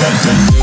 Dun, dun, dun.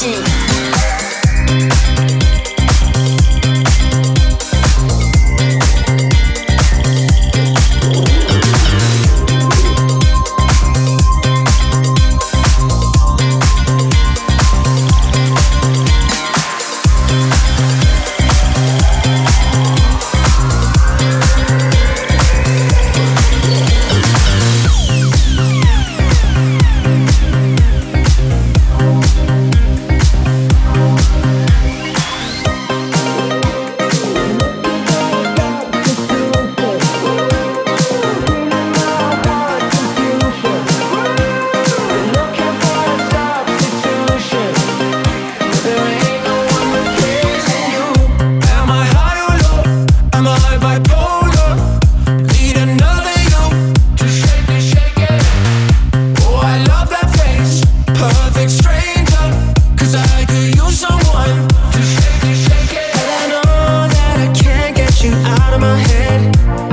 Hit my head.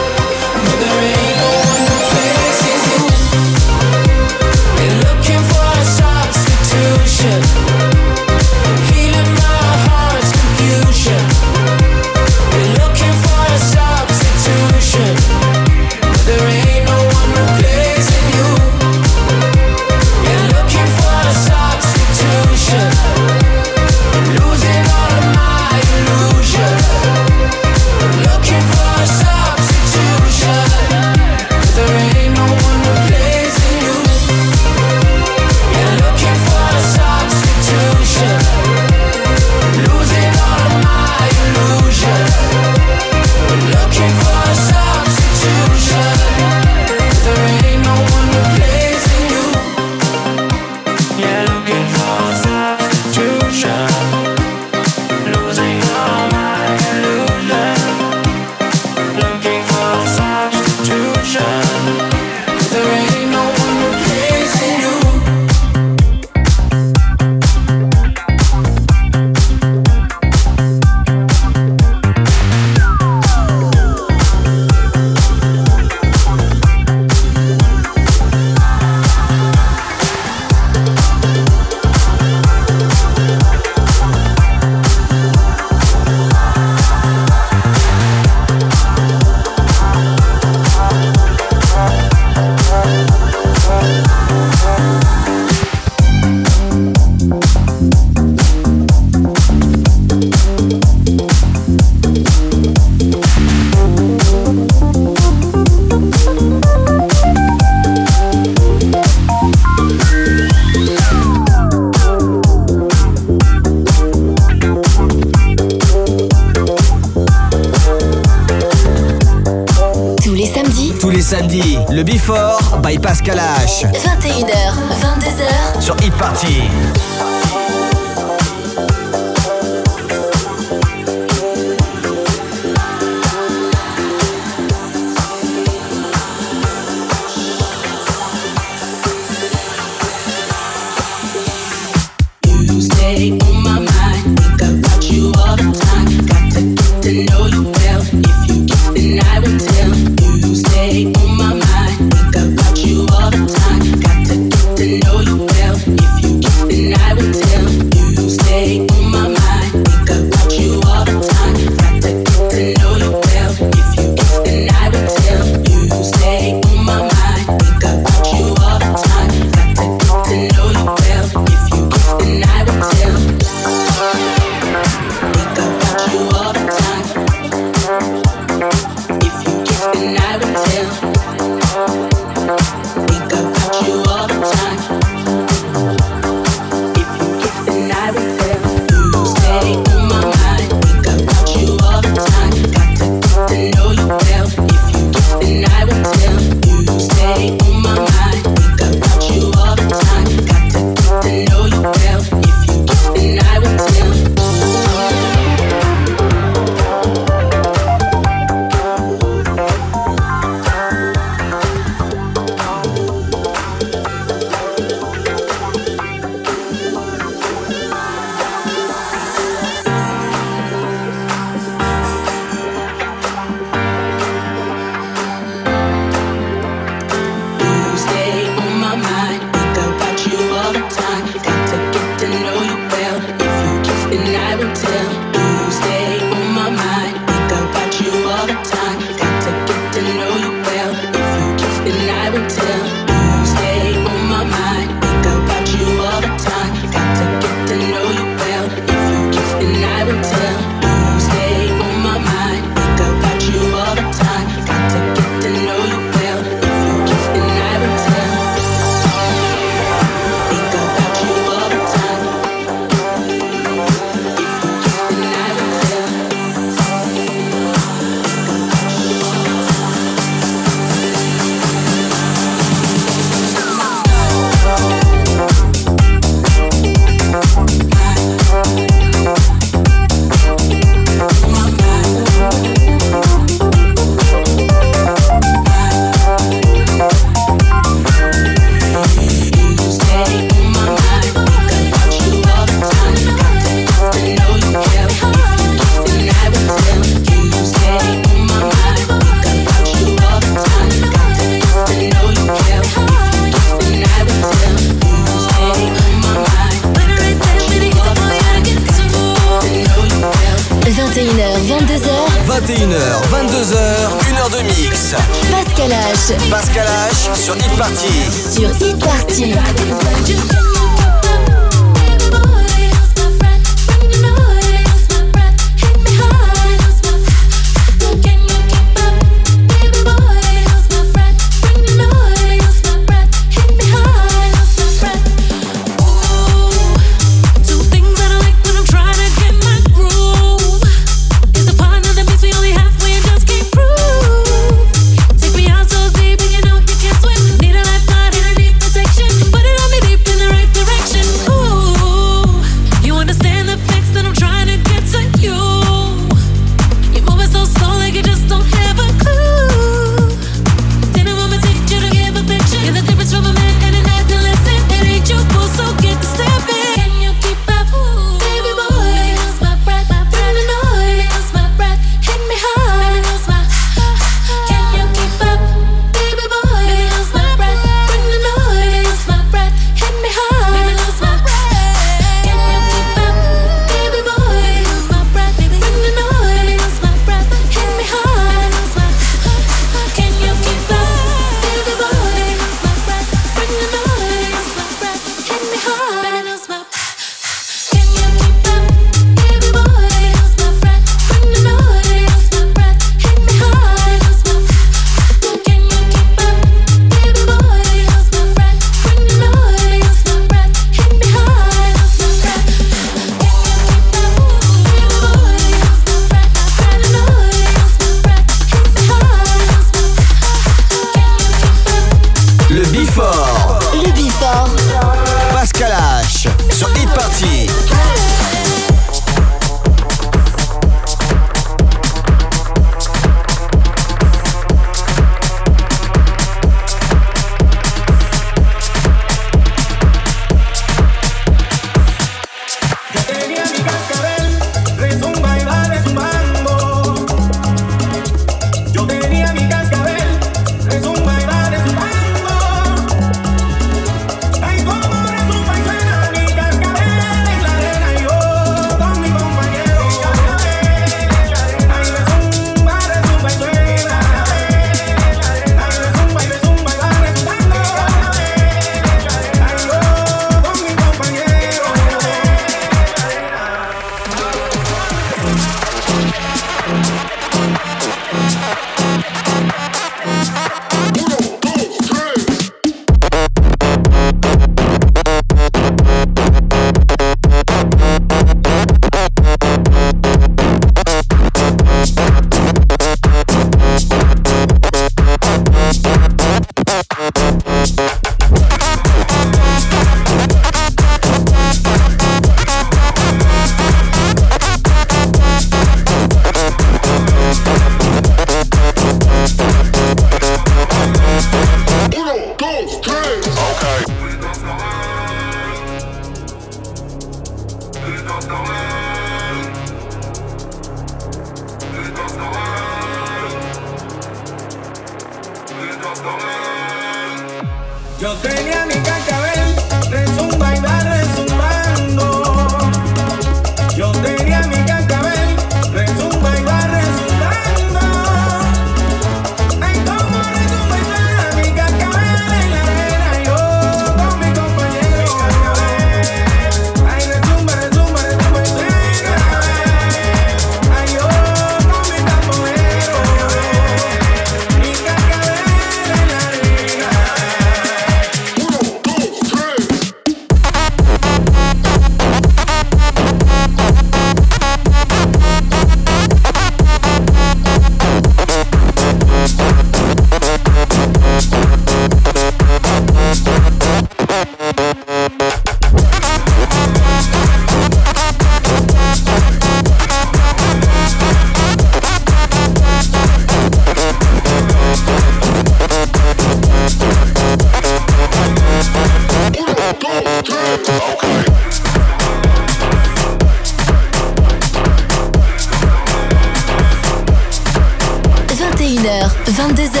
21h, 22h.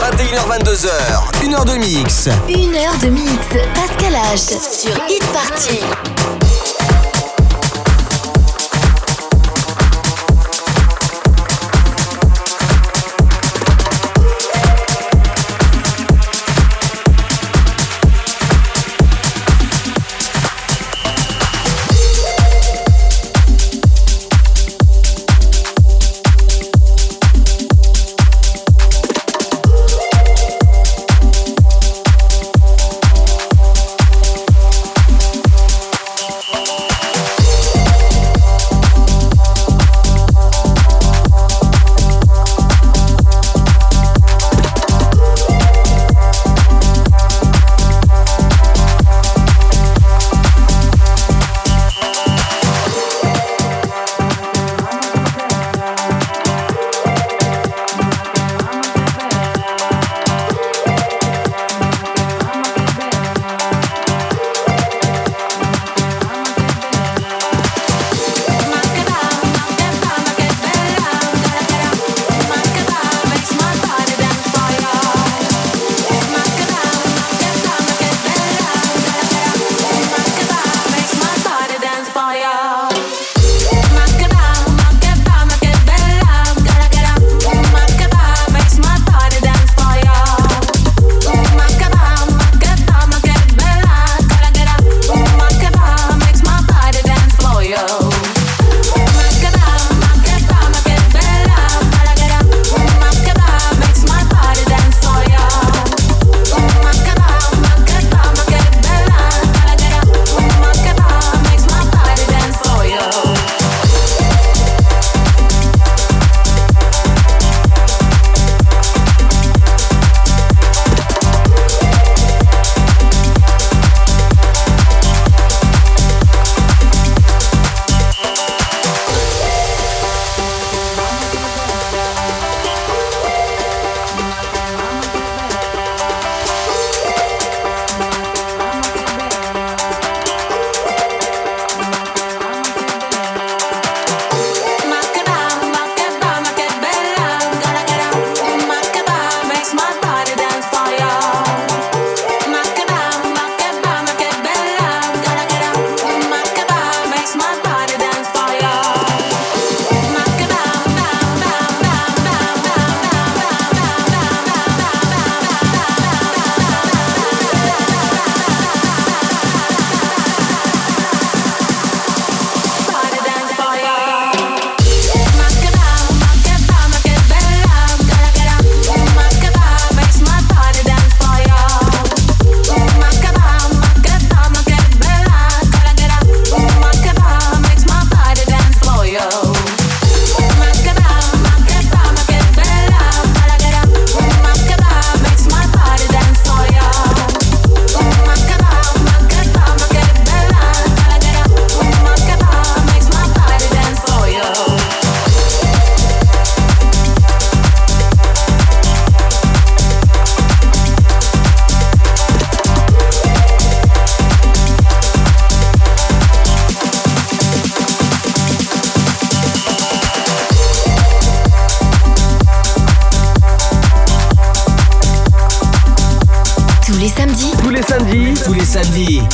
21h, 22h. Une heure de mix. Une heure de mix. Pascal H. Sur Hit Party.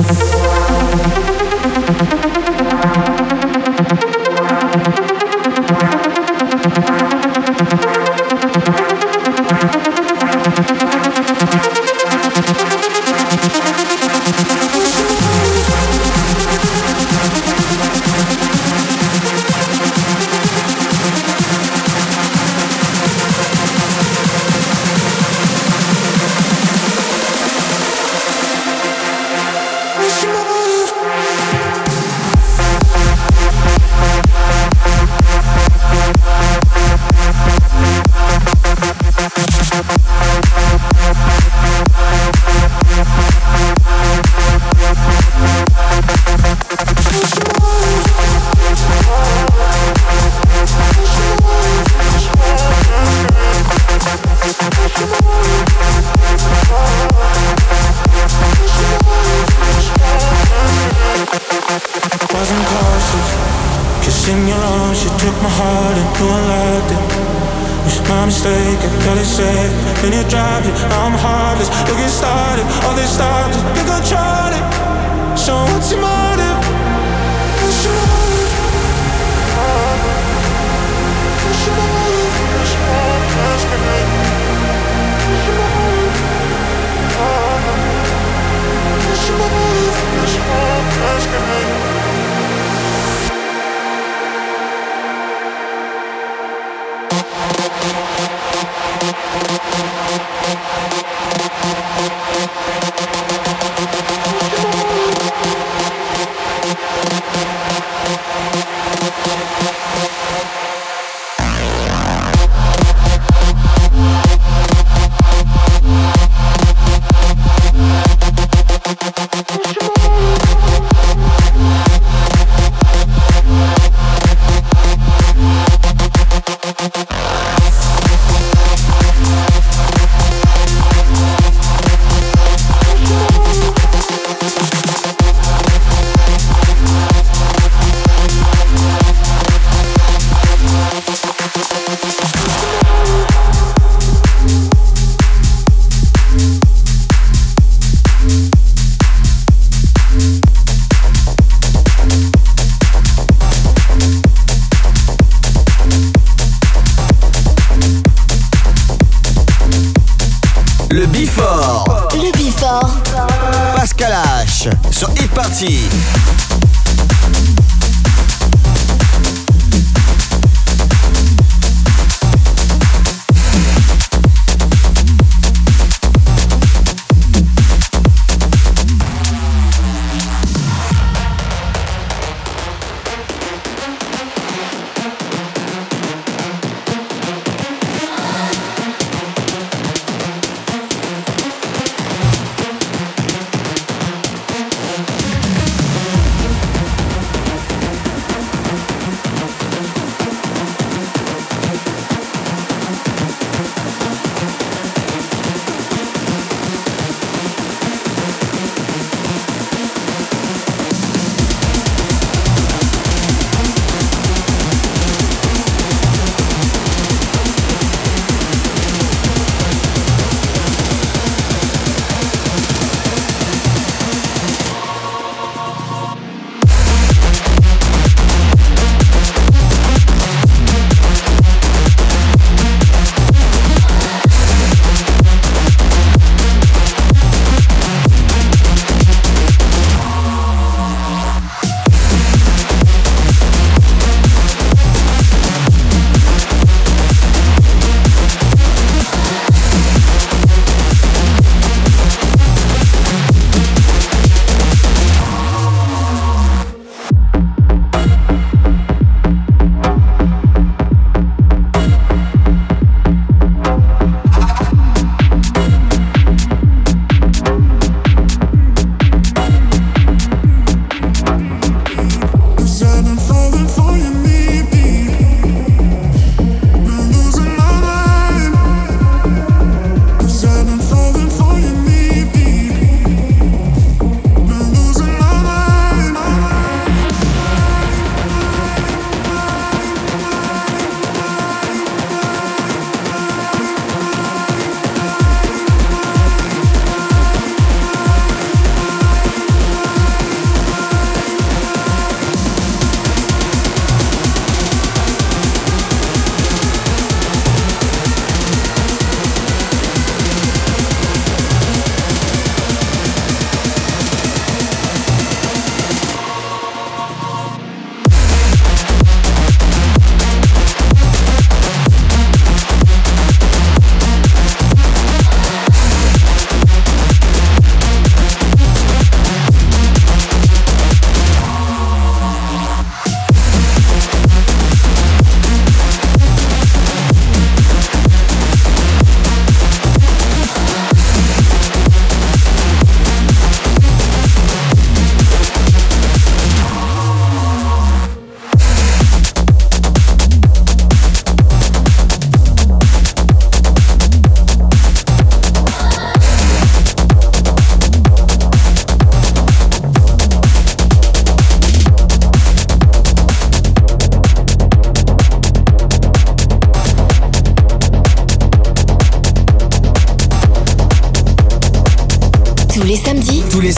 Thank you.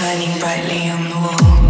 shining brightly on the wall.